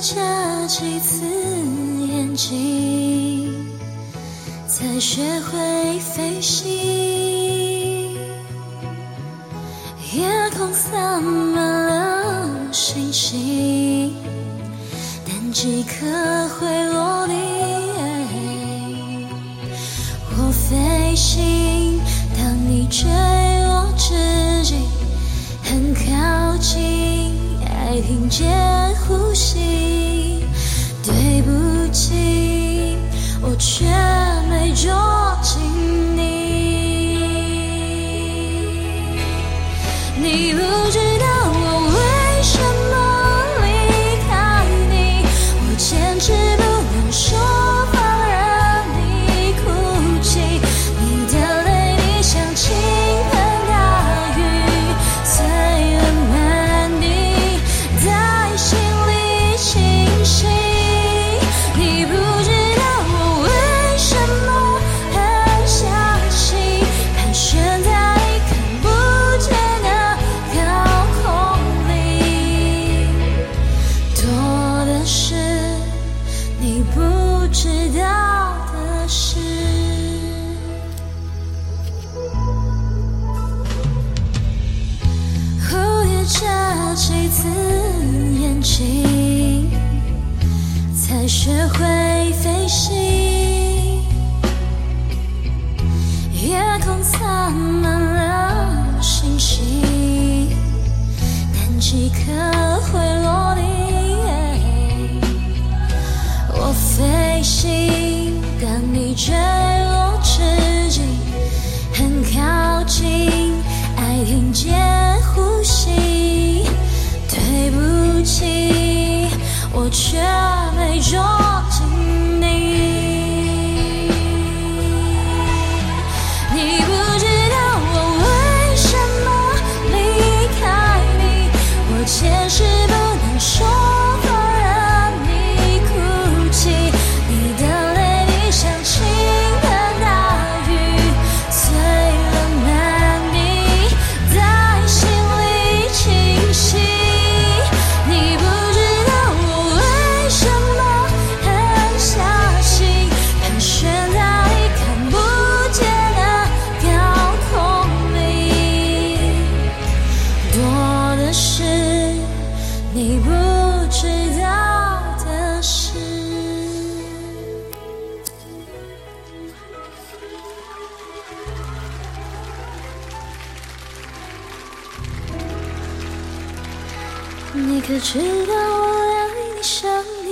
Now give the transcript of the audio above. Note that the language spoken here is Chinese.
眨几次眼睛，才学会飞行。夜空洒满了星星，但几颗会落地。我飞行，当你坠落之际，很靠近，爱听见呼吸。却心，才学会飞行。夜空洒满了星星，但几颗会落地。我飞行，但你坠落之际，很靠近，爱听见却没捉知道的事。你可知道我爱你想你